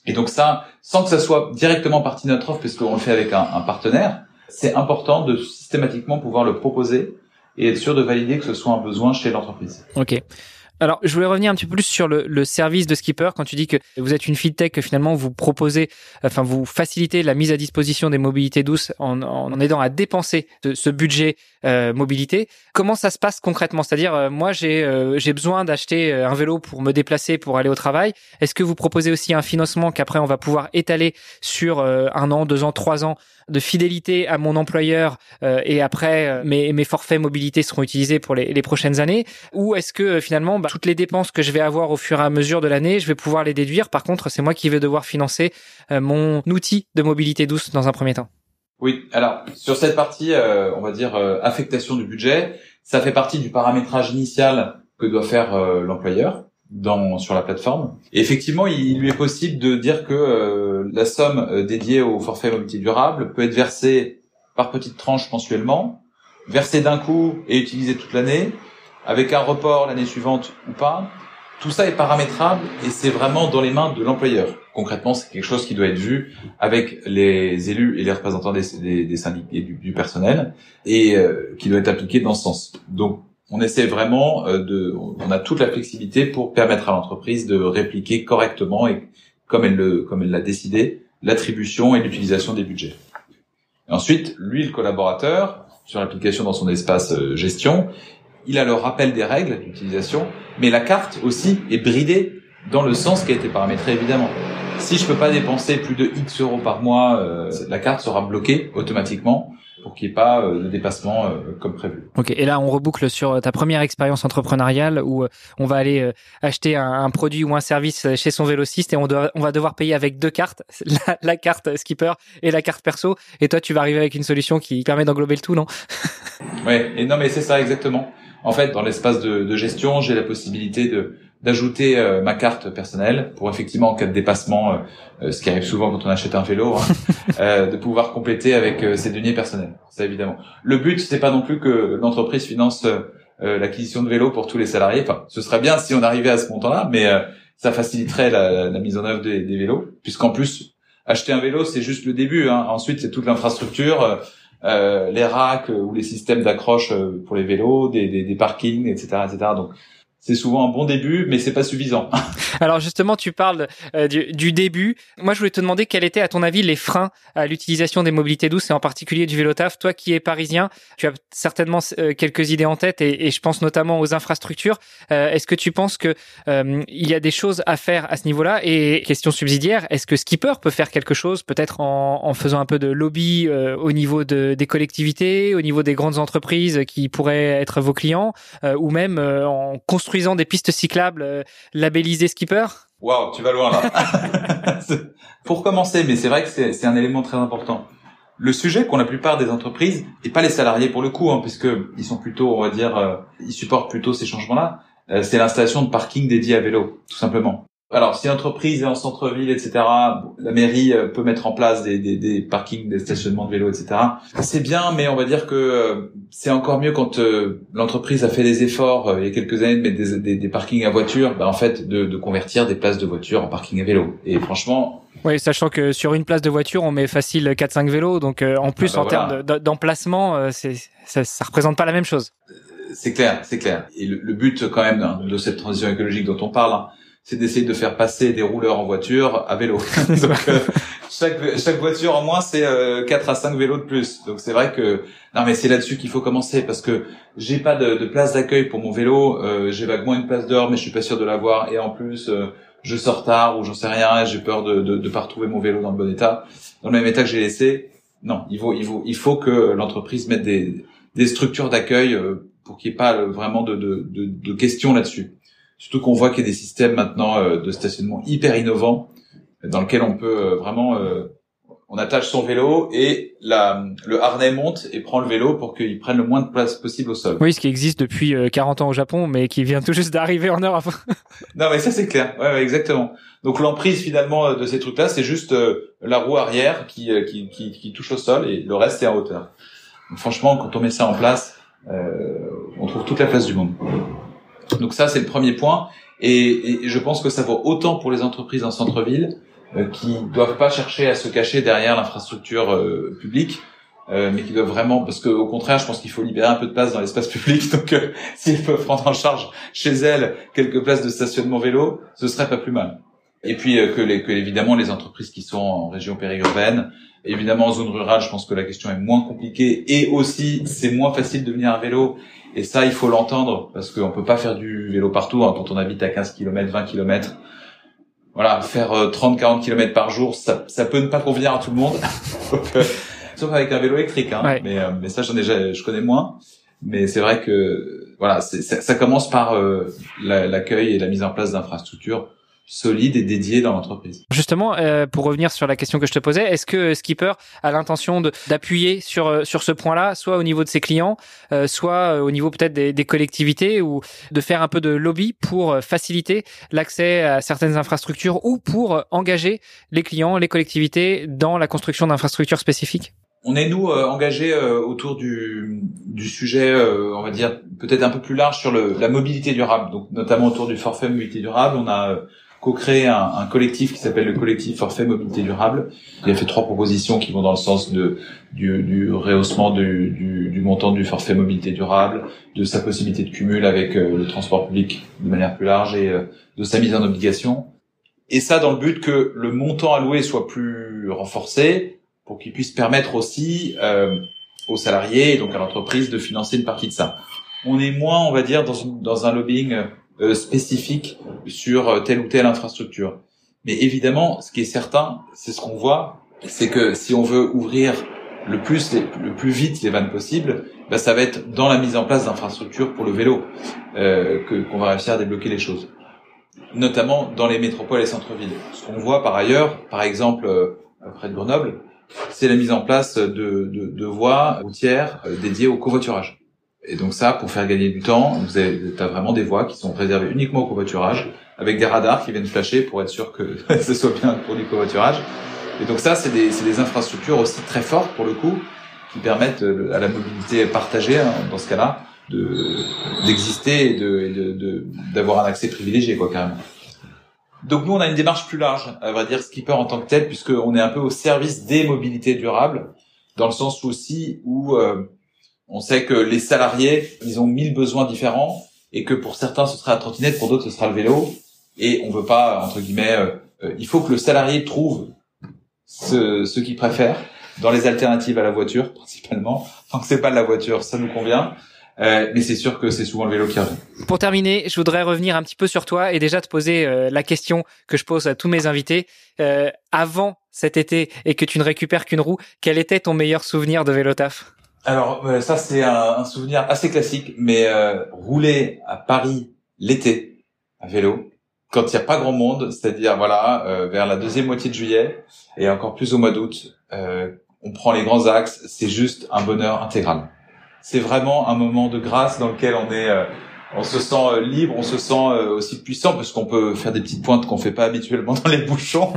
Et donc ça, sans que ça soit directement partie de notre offre, puisqu'on le fait avec un, un partenaire, c'est important de systématiquement pouvoir le proposer et être sûr de valider que ce soit un besoin chez l'entreprise. Ok. Alors, je voulais revenir un petit peu plus sur le, service de Skipper. Quand tu dis que vous êtes une fintech, que finalement vous proposez, enfin vous facilitez la mise à disposition des mobilités douces en, aidant à dépenser ce budget euh, mobilité. Comment ça se passe concrètement? C'est-à-dire, euh, moi euh, j'ai besoin d'acheter un vélo pour me déplacer, pour aller au travail. Est-ce que vous proposez aussi un financement qu'après on va pouvoir étaler sur un an, deux ans, trois ans de fidélité à mon employeur et après mes, mes forfaits mobilité seront utilisés pour les, prochaines années Ou est-ce que finalement bah, toutes les dépenses que je vais avoir au fur et à mesure de l'année, je vais pouvoir les déduire? Par contre, c'est moi qui vais devoir financer euh, mon outil de mobilité douce dans un premier temps. Oui, alors sur cette partie, euh, on va dire euh, affectation du budget, ça fait partie du paramétrage initial que doit faire l'employeur dans sur la plateforme. Effectivement, il, lui est possible de dire que la somme dédiée au forfait mobilité durable peut être versée par petites tranches mensuellement, versée d'un coup et utilisée toute l'année, avec un report l'année suivante ou pas, tout ça est paramétrable et c'est vraiment dans les mains de l'employeur. Concrètement, c'est quelque chose qui doit être vu avec les élus et les représentants des, des, syndicats et du, personnel et euh, qui doit être appliqué dans ce sens. Donc, on essaie vraiment euh, de, on a toute la flexibilité pour permettre à l'entreprise de répliquer correctement et comme elle le, comme elle l'a décidé, l'attribution et l'utilisation des budgets. Et ensuite, lui, le collaborateur, sur l'application dans son espace euh, gestion, il a le rappel des règles d'utilisation, mais la carte aussi est bridée dans le sens qui a été paramétré évidemment. Si je peux pas dépenser plus de X euros par mois, euh, la carte sera bloquée automatiquement pour qu'il n'y ait pas de dépassement comme prévu. Ok, et là on reboucle sur ta première expérience entrepreneuriale où on va aller acheter un, produit ou un service chez son vélociste et on, doit, on va devoir payer avec deux cartes, (laughs) la, la, carte skipper et la carte perso. Et toi tu vas arriver avec une solution qui permet d'englober le tout, non? Ouais, et non mais c'est ça exactement. En fait, dans l'espace de, de gestion, j'ai la possibilité de d'ajouter euh, ma carte personnelle pour effectivement en cas de dépassement, euh, euh, ce qui arrive souvent quand on achète un vélo, hein, (laughs) de pouvoir compléter avec ses deniers personnels. Ça évidemment. Le but c'est pas non plus que l'entreprise finance l'acquisition de vélos pour tous les salariés. Enfin, ce serait bien si on arrivait à ce montant-là, mais ça faciliterait la, la, mise en œuvre des, des vélos, puisqu'en plus acheter un vélo c'est juste le début. Hein. Ensuite c'est toute l'infrastructure. les racks ou les systèmes d'accroche pour les vélos, des, des, des parkings, etc., etc. Donc c'est souvent un bon début, mais c'est pas suffisant. (laughs) Alors justement, tu parles euh, du, début. Moi, je voulais te demander quels étaient, à ton avis, les freins à l'utilisation des mobilités douces et en particulier du vélo taf. Toi, qui es parisien, tu as certainement euh, quelques idées en tête et, je pense notamment aux infrastructures. Euh, est-ce que tu penses que il y a des choses à faire à ce niveau-là? Et question subsidiaire, est-ce que Skipper peut faire quelque chose, peut-être en, faisant un peu de lobby au niveau de, des collectivités, au niveau des grandes entreprises qui pourraient être vos clients, ou même en construisant construisant des pistes cyclables euh, labellisées skipper? Waouh, tu vas loin là. (laughs) Pour commencer, mais c'est vrai que c'est un élément très important. Le sujet qu'ont la plupart des entreprises, et pas les salariés pour le coup, hein, puisque ils sont plutôt, on va dire, euh, ils supportent plutôt ces changements-là, euh, c'est l'installation de parking dédié à vélo, tout simplement. Alors, si l'entreprise est en centre-ville, etc., la mairie euh, peut mettre en place des, des, des parkings, des stationnements de vélos, etc. C'est bien, mais on va dire que euh, c'est encore mieux quand euh, l'entreprise a fait des efforts il y a quelques années de mettre des, des, des parkings à voiture, bah, en fait, de, de, convertir des places de voiture en parking à vélo. Et franchement... Oui, sachant que sur une place de voiture, on met facile 4-5 vélos, donc en plus, ah bah en termes d'emplacement, c'est ça, ça représente pas la même chose. C'est clair, c'est clair. Et le, but quand même de cette transition écologique dont on parle, hein, c'est d'essayer de faire passer des rouleurs en voiture à vélo. (laughs) Donc euh, chaque chaque voiture en moins c'est euh, 4 à 5 vélos de plus. Donc c'est vrai que non mais c'est là-dessus qu'il faut commencer parce que j'ai pas de, de place d'accueil pour mon vélo, euh, j'ai vaguement une place dehors mais je suis pas sûr de l'avoir et en plus euh, je sors tard ou j'en sais rien, j'ai peur de, de de pas retrouver mon vélo dans le bon état, dans le même état que j'ai laissé. Non, il faut il faut il faut que l'entreprise mette des des structures d'accueil pour qu'il n'y ait pas vraiment de, de, de, de questions là-dessus. Surtout qu'on voit qu'il y a des systèmes maintenant euh, de stationnement hyper innovants dans lesquels on peut euh, vraiment euh, on attache son vélo et la, le harnais monte et prend le vélo pour qu'il prenne le moins de place possible au sol. Oui, ce qui existe depuis 40 ans au Japon, mais qui vient tout juste d'arriver en Europe. (laughs) non, mais ça c'est clair. Ouais, ouais, exactement. Donc l'emprise finalement de ces trucs-là, c'est juste la roue arrière qui, qui, qui, qui, touche au sol et le reste est en hauteur. Donc, franchement, quand on met ça en place, euh, on trouve toute la place du monde. Donc ça, c'est le premier point. Et, je pense que ça vaut autant pour les entreprises en centre-ville euh, qui doivent pas chercher à se cacher derrière l'infrastructure euh, publique, euh, mais qui doivent vraiment, parce qu'au contraire, je pense qu'il faut libérer un peu de place dans l'espace (laughs) public. Donc, euh, s'ils peuvent prendre en charge chez elles quelques places de stationnement vélo, ce serait pas plus mal. Et puis que, les, que évidemment les entreprises qui sont en région périurbaine, évidemment en zone rurale, je pense que la question est moins compliquée et aussi c'est moins facile de venir à vélo et ça, il faut l'entendre parce qu'on peut pas faire du vélo partout hein, quand on habite à 15 km, 20 km. Voilà, faire 30-40 euh, km par jour, ça, ça peut ne pas convenir à tout le monde. (laughs) Euh, sauf avec un vélo électrique. Hein. Mais, euh, mais ça, j'en ai, je connais moins. Mais c'est vrai que voilà, ça, ça commence par l'accueil et la mise en place d'infrastructures solide et dédié dans l'entreprise. Justement, euh, pour revenir sur la question que je te posais, est-ce que Skipper a l'intention d'appuyer sur euh, sur ce point-là, soit au niveau de ses clients, euh, soit euh, au niveau peut-être des, des, collectivités, ou de faire un peu de lobby pour faciliter l'accès à certaines infrastructures ou pour engager les clients, les collectivités dans la construction d'infrastructures spécifiques? On est nous engagés autour du, du sujet, on va dire peut-être un peu plus large sur le, la mobilité durable, donc notamment autour du forfait mobilité durable. On a co-créé un, un, collectif qui s'appelle le collectif Forfait Mobilité Durable. Il a fait trois propositions qui vont dans le sens de, du, du rehaussement du, du, du, montant du forfait mobilité durable, de sa possibilité de cumul avec euh, le transport public de manière plus large et euh, de sa mise en obligation. Et ça dans le but que le montant alloué soit plus renforcé pour qu'il puisse permettre aussi euh, aux salariés, donc à l'entreprise, de financer une partie de ça. On est moins, on va dire, dans, dans un lobbying euh, spécifique sur euh, telle ou telle infrastructure. Mais évidemment, ce qui est certain, c'est ce qu'on voit, c'est que si on veut ouvrir le plus le plus vite les vannes possibles, bah, ça va être dans la mise en place d'infrastructures pour le vélo euh, que qu'on va réussir à débloquer les choses, notamment dans les métropoles et centres-villes. Ce qu'on voit par ailleurs, par exemple euh, près de Grenoble, c'est la mise en place de, de, de voies routières euh, dédiées au covoiturage. Et donc ça, pour faire gagner du temps, vous as vraiment des voies qui sont réservées uniquement au covoiturage, avec des radars qui viennent flasher pour être sûr que (laughs) ce soit bien pour du covoiturage. Et donc ça, c'est des, des, infrastructures aussi très fortes pour le coup, qui permettent euh, à la mobilité partagée, hein, dans ce cas-là, d'exister et de d'avoir un accès privilégié, quoi, carrément. Donc nous, on a une démarche plus large, à vrai dire, Skipper en tant que tel, puisqu'on est un peu au service des mobilités durables, dans le sens aussi où euh, on sait que les salariés, ils ont mille besoins différents, et que pour certains, ce sera la trottinette, pour d'autres, ce sera le vélo, et on veut pas, entre guillemets, euh, euh, il faut que le salarié trouve ce, ce qu'il préfère dans les alternatives à la voiture, (laughs) principalement. Tant que c'est pas de la voiture, ça nous convient. Euh, mais c'est sûr que c'est souvent le vélo qui revient. Pour terminer, je voudrais revenir un petit peu sur toi et déjà te poser la question que je pose à tous mes invités. Avant cet été et que tu ne récupères qu'une roue, quel était ton meilleur souvenir de vélo Alors ça c'est un, un, souvenir assez classique, mais rouler à Paris l'été à vélo, quand il n'y a pas grand monde, c'est-à-dire voilà vers la deuxième moitié de juillet et encore plus au mois d'août, on prend les grands axes, c'est juste un bonheur intégral. C'est vraiment un moment de grâce dans lequel on est, euh, on se sent euh, libre, on se sent euh, aussi puissant parce qu'on peut faire des petites pointes qu'on fait pas habituellement dans les bouchons.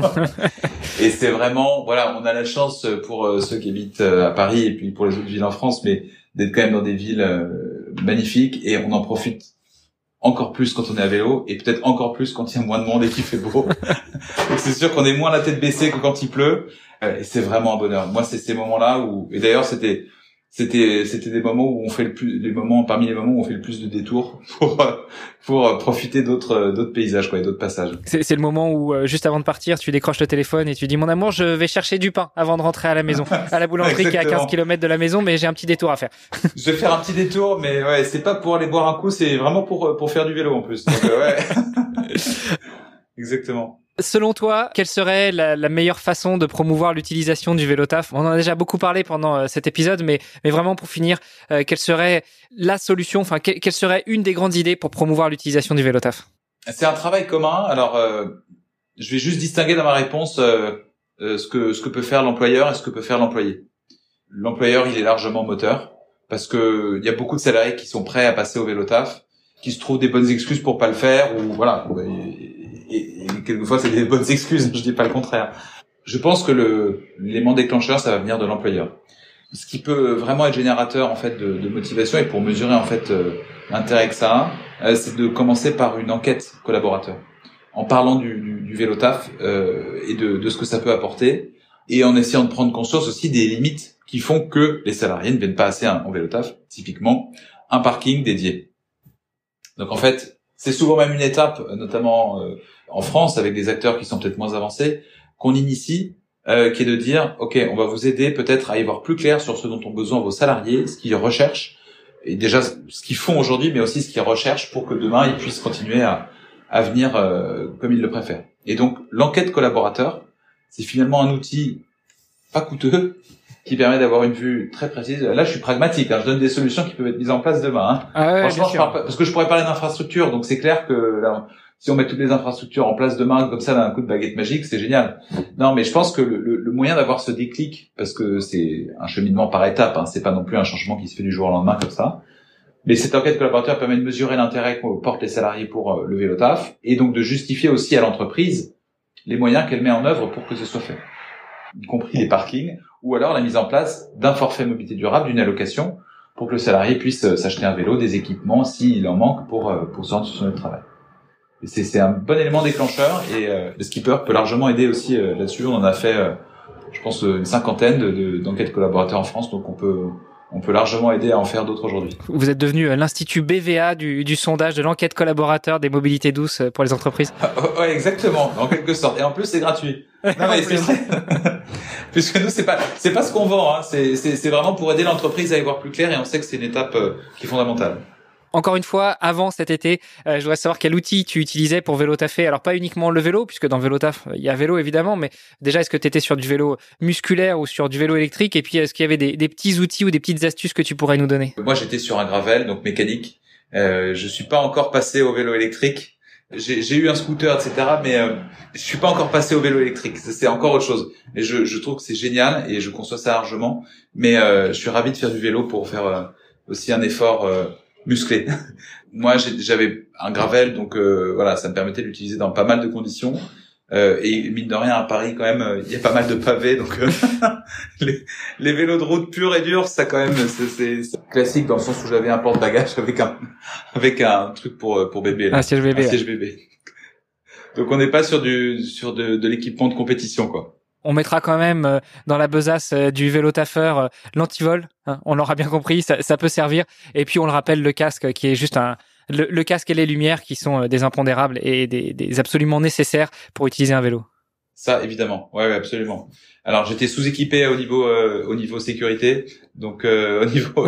(laughs) et c'est vraiment, voilà, on a la chance pour ceux qui habitent à Paris et puis pour les autres villes en France, mais d'être quand même dans des villes magnifiques et on en profite encore plus quand on est à vélo et peut-être encore plus quand il y a moins de monde et qu'il fait beau. (laughs) Donc c'est sûr qu'on est moins la tête baissée que quand il pleut et c'est vraiment un bonheur. Moi c'est ces moments-là où et d'ailleurs c'était c'était c'était des moments où on fait le plus les moments parmi les moments où on fait le plus de détours (laughs) pour pour profiter d'autres d'autres paysages quoi et d'autres passages. C'est le moment où euh, juste avant de partir, tu décroches le téléphone et tu dis mon amour, je vais chercher du pain avant de rentrer à la maison, à la boulangerie qui est à 15 km de la maison mais j'ai un petit détour à faire. (laughs) je vais faire un petit détour mais ouais, c'est pas pour aller boire un coup, c'est vraiment pour pour faire du vélo en plus. Donc, euh, ouais. (laughs) Exactement. Selon toi, quelle serait la, meilleure façon de promouvoir l'utilisation du vélo taf? On en a déjà beaucoup parlé pendant euh, cet épisode, mais, mais vraiment pour finir, euh, quelle serait la solution Enfin, quelle, serait une des grandes idées pour promouvoir l'utilisation du vélo taf? C'est un travail commun. Alors, euh, je vais juste distinguer dans ma réponse ce que ce que peut faire l'employeur et ce que peut faire l'employé. L'employeur, il est largement moteur parce que il y a beaucoup de salariés qui sont prêts à passer au vélo taf, qui se trouvent des bonnes excuses pour pas le faire ou voilà quelquefois c'est des bonnes excuses, (laughs) je dis pas le contraire. Je pense que l'élément déclencheur, ça va venir de l'employeur. Ce qui peut vraiment être générateur en fait de, de motivation et pour mesurer en fait euh, l'intérêt que ça a, euh, c'est de commencer par une enquête collaborateur, en parlant du, du, du vélo taf euh, et de, de ce que ça peut apporter, et en essayant de prendre conscience aussi des limites qui font que les salariés ne viennent pas assez en vélo taf. Typiquement, un parking dédié. Donc en fait, c'est souvent même une étape, notamment euh, en France, avec des acteurs qui sont peut-être moins avancés, qu'on initie, euh, qui est de dire, OK, on va vous aider peut-être à y voir plus clair sur ce dont ont besoin vos salariés, ce qu'ils recherchent, et déjà ce qu'ils font aujourd'hui, mais aussi ce qu'ils recherchent pour que demain ils puissent continuer à, à venir euh, comme ils le préfèrent. Et donc l'enquête collaborateur, c'est finalement un outil pas coûteux, qui permet d'avoir une vue très précise. Là, je suis pragmatique. Hein. Je donne des solutions qui peuvent être mises en place demain. Hein. Ah Franchement, je parle parce que je pourrais parler d'infrastructure, donc c'est clair que là, si on met toutes les infrastructures en place demain comme ça d'un coup de baguette magique, c'est génial. Non, mais je pense que le, le, moyen d'avoir ce déclic, parce que c'est un cheminement par étapes, hein, c'est pas non plus un changement qui se fait du jour au lendemain comme ça. Mais cette enquête collaborateur permet de mesurer l'intérêt qu'ont portent les salariés pour euh, le vélo taf et donc de justifier aussi à l'entreprise les moyens qu'elle met en œuvre pour que ce soit fait, y compris les parkings ou alors la mise en place d'un forfait mobilité durable, d'une allocation, pour que le salarié puisse euh, s'acheter un vélo, des équipements s'il en manque pour euh, pour se rendre sur son lieu de travail. C'est un bon élément déclencheur et euh, le skipper peut largement aider aussi là-dessus. On en a fait, je pense, une cinquantaine d'enquêtes collaborateurs en France, donc on peut on peut largement aider à en faire d'autres aujourd'hui. Vous êtes devenu l'institut BVA du, du sondage de l'enquête collaborateur des mobilités douces pour les entreprises. (laughs) ouais, exactement, en quelque sorte. Et en plus, c'est gratuit. (laughs) Non, mais. Puisque nous, c'est pas, c'est pas ce qu'on vend. Hein. C'est, vraiment pour aider l'entreprise à y voir plus clair. Et on sait que c'est une étape euh, qui est fondamentale. encore une fois, avant cet été, je voudrais savoir quel outil tu utilisais pour vélo tafé. Alors pas uniquement le vélo, puisque dans vélo taf, il y a vélo évidemment, mais déjà est-ce que tu étais sur du vélo musculaire ou sur du vélo électrique? Et puis est-ce qu'il y avait des, des, petits outils ou des petites astuces que tu pourrais nous donner? Moi j'étais sur un gravel, donc mécanique. Euh, je suis pas encore passé au vélo électrique. J'ai eu un scooter, etc. Mais euh, je suis pas encore passé au vélo électrique. C'est encore autre chose. Et je, je trouve que c'est génial et je conçois ça largement. Mais euh, je suis ravi de faire du vélo pour faire euh, aussi un effort euh, musclé. (laughs) Moi, j'avais un gravel, donc voilà, ça me permettait de l'utiliser dans pas mal de conditions. Euh, et mine de rien, à Paris, quand même, euh, il y a pas mal de pavés, donc euh, (laughs) les, les, vélos de route purs et durs, ça quand même, c'est classique dans le sens où j'avais un porte-bagages avec un avec un truc pour pour bébé, là, un siège bébé, un siège bébé. Donc on n'est pas sur du sur de, de l'équipement de compétition, quoi. On mettra quand même dans la besace du vélo taffeur l'antivol. Hein, on l'aura bien compris, ça, ça peut servir. Et puis on le rappelle, le casque qui est juste un le, casque et les lumières qui sont euh, des impondérables et des, absolument nécessaires pour utiliser un vélo. Ça, évidemment. Ouais, absolument. Alors, j'étais sous-équipé au niveau euh, au niveau sécurité, donc euh, (laughs) au niveau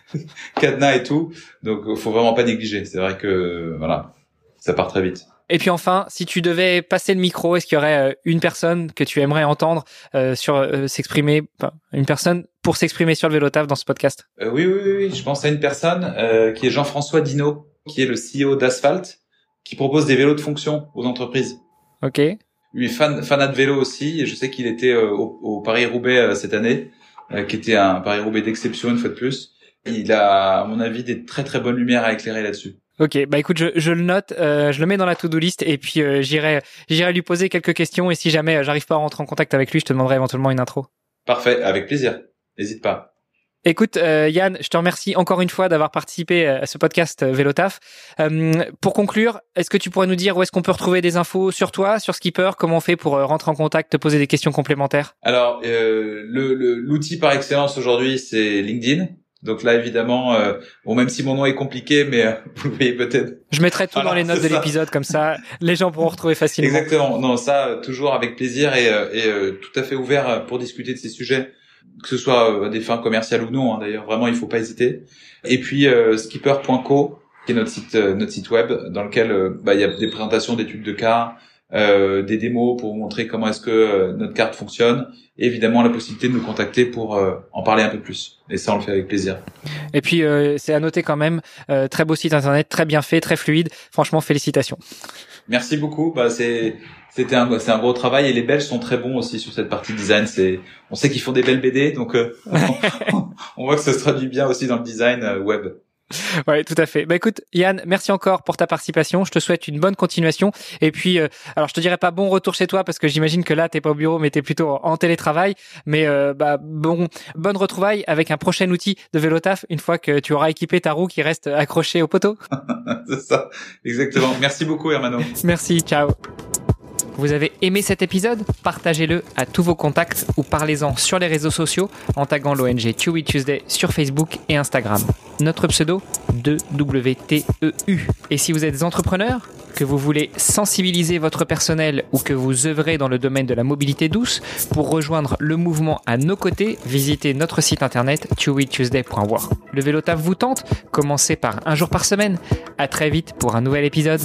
(laughs) cadenas et tout. Donc, faut vraiment pas négliger. C'est vrai que voilà, ça part très vite. Et puis enfin, si tu devais passer le micro, est-ce qu'il y aurait une personne que tu aimerais entendre sur s'exprimer, une personne pour s'exprimer sur le vélo taf dans ce podcast oui, oui, oui, je pense à une personne qui est Jean-François Dino, qui est le CEO d'Asphalt, qui propose des vélos de fonction aux entreprises. Ok. Lui, fan, fanat de vélo aussi, et je sais qu'il était euh, au, Paris-Roubaix euh, cette année, euh, qui était un Paris-Roubaix d'exception une fois de plus. Il a, à mon avis, des très très bonnes lumières à éclairer là-dessus. Ok, bah écoute, je, je le note, je le mets dans la to-do list et puis j'irai j'irai lui poser quelques questions et si jamais j'arrive pas à rentrer en contact avec lui, je te demanderai éventuellement une intro. Parfait, avec plaisir. N'hésite pas. Écoute, euh, Yann, je te remercie encore une fois d'avoir participé euh, à ce podcast euh, Vélotaf. pour conclure, est-ce que tu pourrais nous dire où est-ce qu'on peut retrouver des infos sur toi, sur Skipper? Comment on fait pour rentrer en contact, te poser des questions complémentaires? Alors, l'outil par excellence aujourd'hui, c'est LinkedIn. Donc là, évidemment, bon, même si mon nom est compliqué, mais (laughs) vous voyez peut-être. Je mettrai tout dans les notes de l'épisode, comme ça, les gens pourront retrouver facilement. Exactement. Non, ça, toujours avec plaisir et, et tout à fait ouvert pour discuter de ces sujets que ce soit euh, à des fins commerciales ou non. Hein, D'ailleurs, vraiment, il faut pas hésiter. Et puis euh, skipper.co, qui est notre site euh, notre site web, dans lequel bah, il y a des présentations d'études de cas, euh, des démos pour vous montrer comment est-ce que notre carte fonctionne, et évidemment la possibilité de nous contacter pour en parler un peu plus. Et ça, on le fait avec plaisir. Et puis, c'est à noter quand même, très beau site internet, très bien fait, très fluide. Franchement, félicitations. Merci beaucoup. Bah, c'est c'était un, c'est un gros travail et les Belges sont très bons aussi sur cette partie design. C'est, on sait qu'ils font des belles BD, donc euh, (laughs) on, voit que ça se traduit bien aussi dans le design euh, web. (laughs) Ouais, tout à fait. Bah écoute, Yann, merci encore pour ta participation. Je te souhaite une bonne continuation. Et puis, euh, alors je te dirais pas bon retour chez toi parce que j'imagine que là t'es pas au bureau, mais t'es plutôt en télétravail. Mais bah bon, bonne retrouvaille avec un prochain outil de vélo taf une fois que tu auras équipé ta roue qui reste accrochée au poteau. (laughs) C'est ça, exactement. Merci beaucoup, Hermano. (laughs) Merci. Ciao. Vous avez aimé cet épisode? Partagez-le à tous vos contacts ou parlez-en sur les réseaux sociaux en taguant l'ONG Chewy Tuesday sur Facebook et Instagram. Notre pseudo 2WTEU. Et si vous êtes entrepreneur, que vous voulez sensibiliser votre personnel ou que vous œuvrez dans le domaine de la mobilité douce, pour rejoindre le mouvement à nos côtés, visitez notre site internet chewytuesday.war. Le vélo vous tente? Commencez par un jour par semaine. À très vite pour un nouvel épisode.